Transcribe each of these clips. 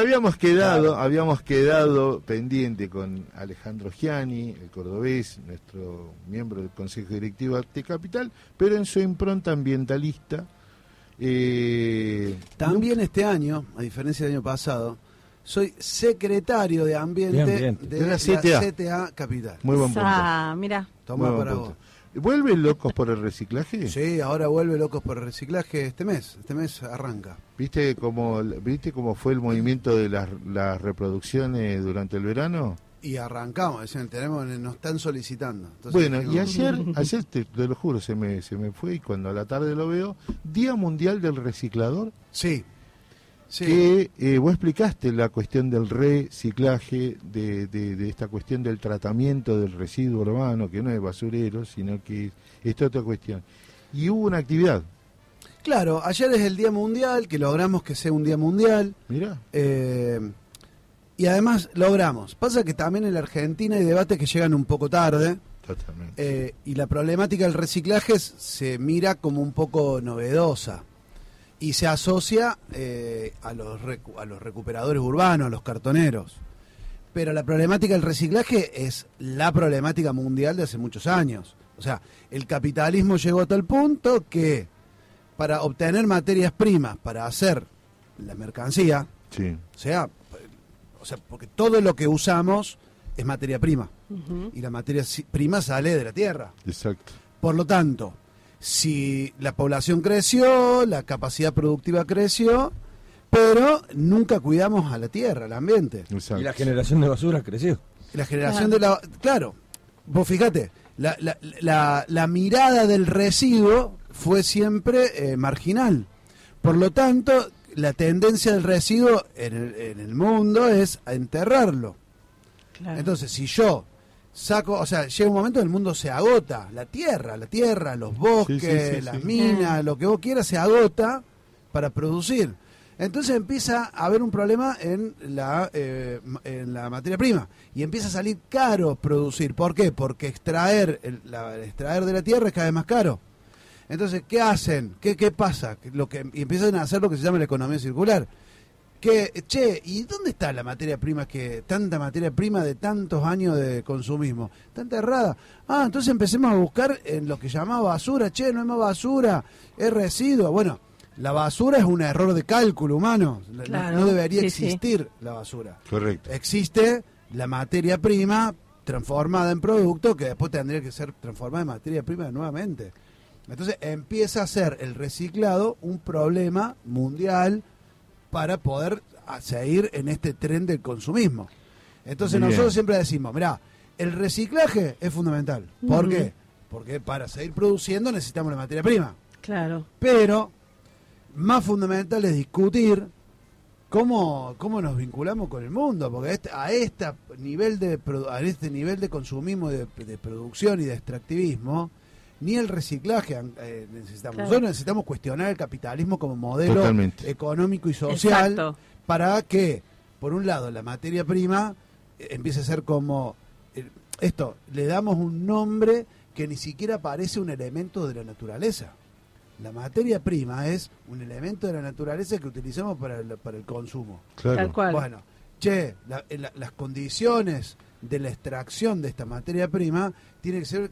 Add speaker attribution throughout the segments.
Speaker 1: Habíamos quedado, habíamos quedado pendiente con Alejandro Gianni, el cordobés, nuestro miembro del Consejo Directivo de Arte Capital, pero en su impronta ambientalista.
Speaker 2: Eh, También este año, a diferencia del año pasado, soy secretario de Ambiente, de, la CTA. Capital.
Speaker 1: Muy buen punto.
Speaker 3: Ah, mira.
Speaker 1: Toma para vos. ¿Vuelve Locos por el Reciclaje?
Speaker 2: Sí, ahora vuelve Locos por el Reciclaje este mes. Este mes arranca.
Speaker 1: ¿Viste cómo, ¿viste cómo fue el movimiento de las, reproducciones durante el verano?
Speaker 2: Y arrancamos, tenemos, nos están solicitando.
Speaker 1: bueno, y ayer, ayer te, lo juro, se me, se me fue y cuando a la tarde lo veo, Día Mundial del Reciclador.
Speaker 2: Sí,
Speaker 1: que eh, vos explicaste la cuestión del reciclaje, de, de, esta cuestión del tratamiento del residuo urbano, que no es basurero, sino que es otra cuestión. Y hubo una actividad.
Speaker 2: Claro, ayer es el Día Mundial, que logramos que sea un Día Mundial.
Speaker 1: Mira.
Speaker 2: Eh, y además logramos. Pasa que también en la Argentina hay debates que llegan un poco tarde.
Speaker 1: Totalmente.
Speaker 2: Eh, y la problemática del reciclaje se mira como un poco novedosa y se asocia eh, a, los a los recuperadores urbanos, a los cartoneros. Pero la problemática del reciclaje es la problemática mundial de hace muchos años. O sea, el capitalismo llegó a tal punto que para obtener materias primas, para hacer la mercancía, o, sea, o sea, porque todo lo que usamos es materia prima. Y la materia prima sale de la tierra.
Speaker 1: Exacto.
Speaker 2: Por lo tanto, si la población creció, la capacidad productiva creció, pero nunca cuidamos a la tierra, al ambiente.
Speaker 4: Y la generación de basura creció.
Speaker 2: La generación de la... Claro, vos fíjate, la, la, la, mirada del residuo fue siempre eh, marginal. Por lo tanto, la tendencia del residuo en el, en el mundo es a enterrarlo. Entonces, si yo saco, o sea, llega un momento en el mundo se agota, la tierra, la tierra, los bosques, las minas, lo que vos quieras se agota para producir. Entonces empieza a haber un problema en la, eh, en la materia prima y empieza a salir caro producir. ¿Por qué? Porque extraer, la, extraer de la tierra es cada vez más caro. Entonces, ¿qué hacen? ¿Qué, qué pasa? Lo que, y empiezan a hacer lo que se llama la economía circular que, che, ¿y dónde está la materia prima que, tanta materia prima de tantos años de consumismo? Está enterrada. Ah, entonces empecemos a buscar en lo que llamaba basura, che, no es más basura, es residuo. Bueno, la basura es un error de cálculo humano. no, debería existir la basura.
Speaker 1: Correcto.
Speaker 2: Existe la materia prima transformada en producto que después tendría que ser transformada en materia prima nuevamente. Entonces empieza a ser el reciclado un problema mundial para poder seguir en este tren del consumismo. Entonces nosotros siempre decimos, mira, el reciclaje es fundamental. ¿Por qué? Porque para seguir produciendo necesitamos la materia prima.
Speaker 3: Claro.
Speaker 2: Pero más fundamental es discutir cómo, cómo nos vinculamos con el mundo, porque este, a, este nivel de, a este nivel de consumismo, de, de producción y de extractivismo, ni el reciclaje eh, necesitamos. Nosotros necesitamos cuestionar el capitalismo como modelo económico y social para que, por un lado, la materia prima eh, empiece a ser como eh, esto, le damos un nombre que ni siquiera parece un elemento de la naturaleza. La materia prima es un elemento de la naturaleza que utilizamos para el, para el consumo.
Speaker 3: Tal cual.
Speaker 2: Bueno, che, las condiciones de la extracción de esta materia prima tienen que ser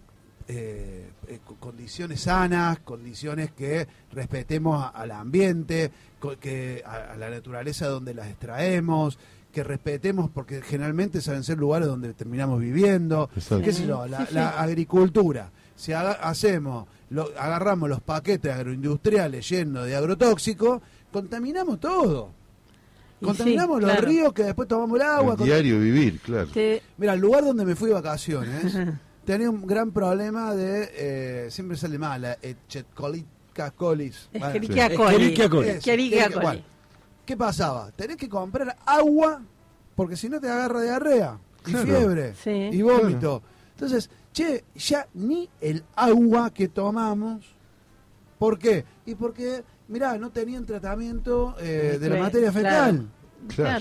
Speaker 2: eh, eh condiciones sanas, condiciones que respetemos al ambiente, que a, la naturaleza donde las extraemos, que respetemos, porque generalmente saben ser lugares donde terminamos viviendo, qué sé yo, la, agricultura. Si hacemos, lo, agarramos los paquetes agroindustriales llenos de agrotóxicos, contaminamos todo. Contaminamos los ríos que después tomamos el agua.
Speaker 1: El diario vivir, claro.
Speaker 2: Mira, el lugar donde me fui de vacaciones tenía un gran problema de, eh, siempre sale mal, la echetcolica colis.
Speaker 3: coli.
Speaker 2: ¿Qué pasaba? Tenés que comprar agua porque si no te agarra diarrea y fiebre y vómito. Entonces, che, ya ni el agua que tomamos, ¿por qué? Y porque, mirá, no tenían tratamiento eh, de la materia fecal.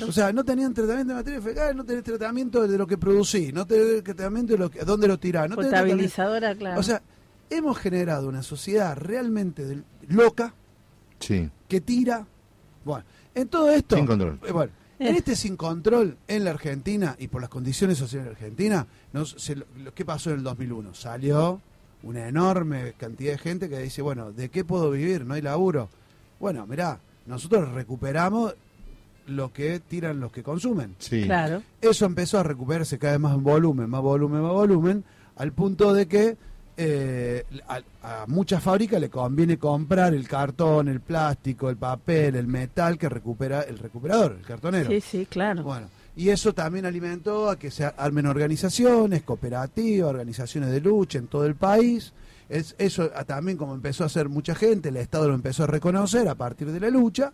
Speaker 2: O sea, no tenían tratamiento de materia fecal, no tenés tratamiento de lo que producí, no tenés tratamiento de lo que, dónde lo tirás. No
Speaker 3: Potabilizadora, claro.
Speaker 2: O sea, hemos generado una sociedad realmente loca
Speaker 1: sí.
Speaker 2: que tira. Bueno, en todo esto.
Speaker 1: Sin control.
Speaker 2: Eh, bueno, En este sin control en la Argentina y por las condiciones sociales en la Argentina, no, se lo- lo- ¿qué pasó en el 2001? Salió una enorme cantidad de gente que dice, bueno, ¿de qué puedo vivir? No hay laburo. Bueno, mirá, nosotros recuperamos lo que tiran los que consumen.
Speaker 1: Sí.
Speaker 3: Claro.
Speaker 2: Eso empezó a recuperarse cada vez más en volumen, más volumen, más volumen, al punto de que eh, a, a muchas fábricas le conviene comprar el cartón, el plástico, el papel, el metal que recupera el recuperador, el cartonero.
Speaker 3: Sí, sí, claro.
Speaker 2: Bueno, y eso también alimentó a que se armen organizaciones, cooperativas, organizaciones de lucha en todo el país. Es, eso también como empezó a hacer mucha gente, el Estado lo empezó a reconocer a partir de la lucha.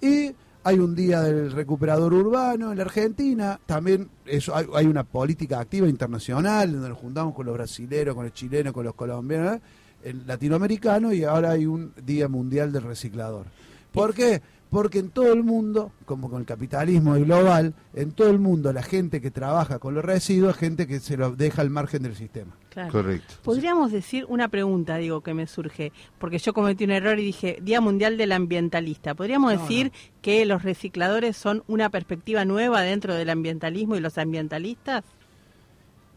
Speaker 2: Y hay un día del recuperador urbano en la Argentina, también eso, hay, una política activa internacional donde nos juntamos con los brasileros, con los chilenos, con los colombianos, ¿eh? el latinoamericano y ahora hay un Día Mundial del Reciclador. ¿Por qué? Porque en todo el mundo, como con el capitalismo global, en todo el mundo la gente que trabaja con los residuos es gente que se lo deja al margen del sistema.
Speaker 3: claro.
Speaker 1: Correcto.
Speaker 3: Podríamos decir una pregunta, digo, que me surge, porque yo cometí un error y dije Día Mundial del Ambientalista. ¿Podríamos
Speaker 2: No,
Speaker 3: decir que los recicladores son una perspectiva nueva dentro del ambientalismo y los ambientalistas?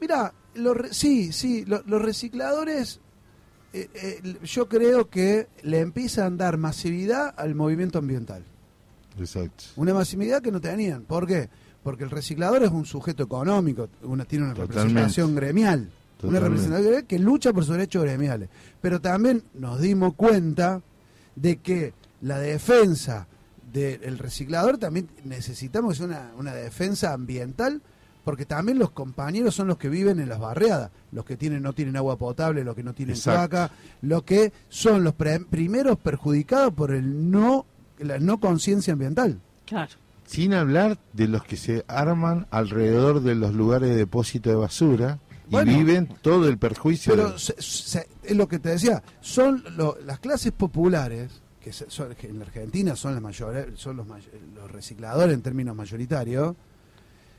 Speaker 2: Mira, los re- sí, sí, lo- los recicladores, eh, eh, yo creo que le empiezan a dar masividad al movimiento ambiental.
Speaker 1: Exacto.
Speaker 2: Una masividad que no tenían. ¿Por qué? Porque el reciclador es un sujeto económico, una, tiene una
Speaker 1: Totalmente.
Speaker 2: representación gremial. Una representación gremial que lucha por sus derechos gremiales. Pero también nos dimos cuenta de que la defensa del reciclador también necesitamos una, una defensa ambiental porque también los compañeros son los que viven en las barriadas, los que tienen no tienen agua potable, los que no tienen
Speaker 1: Exacto.
Speaker 2: cloaca, los que son los pre- primeros perjudicados por el no la no conciencia ambiental.
Speaker 3: Claro.
Speaker 1: Sin hablar de los que se arman alrededor de los lugares de depósito de basura y
Speaker 2: Bueno.
Speaker 1: viven todo el perjuicio.
Speaker 2: Pero
Speaker 1: de-
Speaker 2: se- se- es lo que te decía, son lo- las clases populares que, se- son- que en la Argentina son las mayores, son los, los recicladores en términos mayoritarios,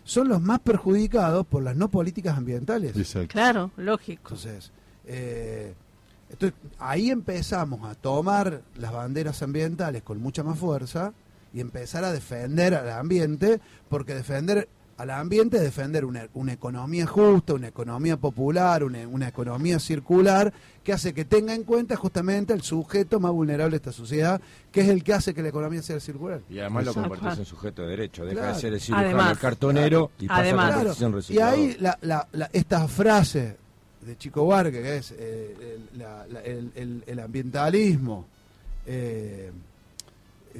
Speaker 2: son los más perjudicados por las no políticas ambientales.
Speaker 1: Exacto.
Speaker 3: Claro, lógico.
Speaker 2: Entonces, eh, entonces, ahí empezamos a tomar las banderas ambientales con mucha más fuerza y empezar a defender al ambiente, porque defender al ambiente es defender una, una economía justa, una economía popular, una, una economía circular, que hace que tenga en cuenta justamente el sujeto más vulnerable de esta sociedad, que es el que hace que la economía sea circular.
Speaker 4: Y además lo convertís en sujeto de derecho. Deja
Speaker 2: Claro.
Speaker 4: de ser el cirujano,
Speaker 3: Además.
Speaker 4: el cartonero y pasa
Speaker 3: Además.
Speaker 4: a
Speaker 2: Claro,
Speaker 4: convertirse en
Speaker 2: y ahí la, la, la- esta frase de Chico Buarque, que es eh, el, la- la- el- el- el ambientalismo eh,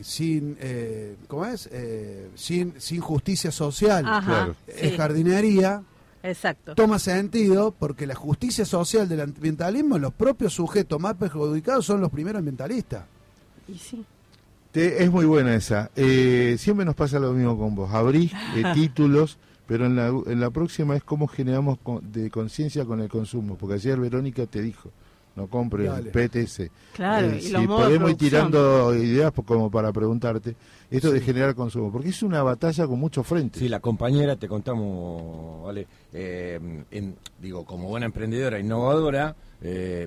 Speaker 2: sin, eh, ¿cómo es? Eh, sin, sin justicia social
Speaker 3: Ajá.
Speaker 1: claro.
Speaker 2: es
Speaker 3: sí,
Speaker 2: jardinería,
Speaker 3: exacto.
Speaker 2: toma sentido porque la justicia social del ambientalismo, los propios sujetos más perjudicados son los primeros ambientalistas.
Speaker 3: Y sí.
Speaker 1: Te- es muy buena esa. Eh, siempre nos pasa lo mismo con vos. Abrís eh, títulos, pero en la, en la próxima es cómo generamos con- de conciencia con el consumo. Porque ayer Verónica te dijo, no compres
Speaker 2: Dale.
Speaker 1: PTS.
Speaker 3: Claro,
Speaker 1: Eh,
Speaker 3: y
Speaker 1: si podemos ir tirando ideas como para preguntarte, esto de generar consumo. Porque es una batalla con muchos frentes.
Speaker 4: Sí, la compañera, te contamos, ¿vale? Eh, en- digo, como buena emprendedora, innovadora, eh,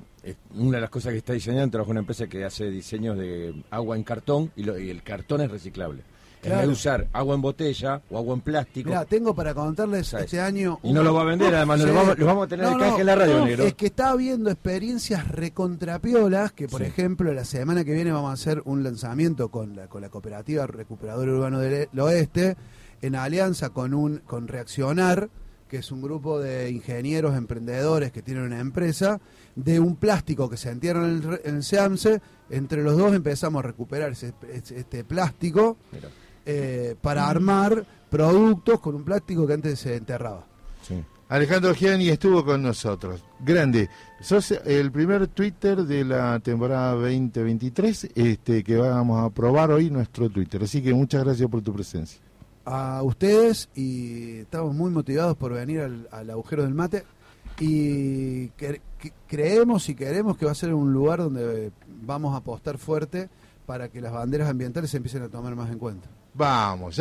Speaker 4: una de las cosas que está diseñando, trabaja en una empresa que hace diseños de agua en cartón y, lo- y el cartón es reciclable. En vez
Speaker 2: Claro.
Speaker 4: de usar agua en botella o agua en plástico,
Speaker 2: Mira, tengo para contarles
Speaker 4: ¿Sabes?
Speaker 2: este año...
Speaker 4: y no lo va a vender, además, no
Speaker 2: Sí.
Speaker 4: lo vamos, lo vamos a tener
Speaker 2: No,
Speaker 4: de canje
Speaker 2: no,
Speaker 4: en la radio,
Speaker 2: no,
Speaker 4: negro.
Speaker 2: Es que está habiendo experiencias recontrapiolas, que por
Speaker 4: Sí.
Speaker 2: ejemplo la semana que viene vamos a hacer un lanzamiento con la, con la cooperativa Recuperador Urbano del E- Oeste, en alianza con un con Reaccionar, que es un grupo de ingenieros, emprendedores que tienen una empresa, de un plástico que se entierra en el, en el SEAMSE, entre los dos empezamos a recuperar ese- este plástico eh, para armar productos con un plástico que antes se enterraba.
Speaker 4: sí.
Speaker 1: Alejandro Gianni estuvo con nosotros. Grande. Sos el primer Twitter de la temporada 2023 este, que vamos a probar hoy nuestro Twitter. Así que muchas gracias por tu presencia.
Speaker 2: a ustedes y estamos muy motivados por venir al, al agujero del mate y cre- creemos y queremos que va a ser un lugar donde vamos a apostar fuerte para que las banderas ambientales se empiecen a tomar más en cuenta.
Speaker 1: Vamos.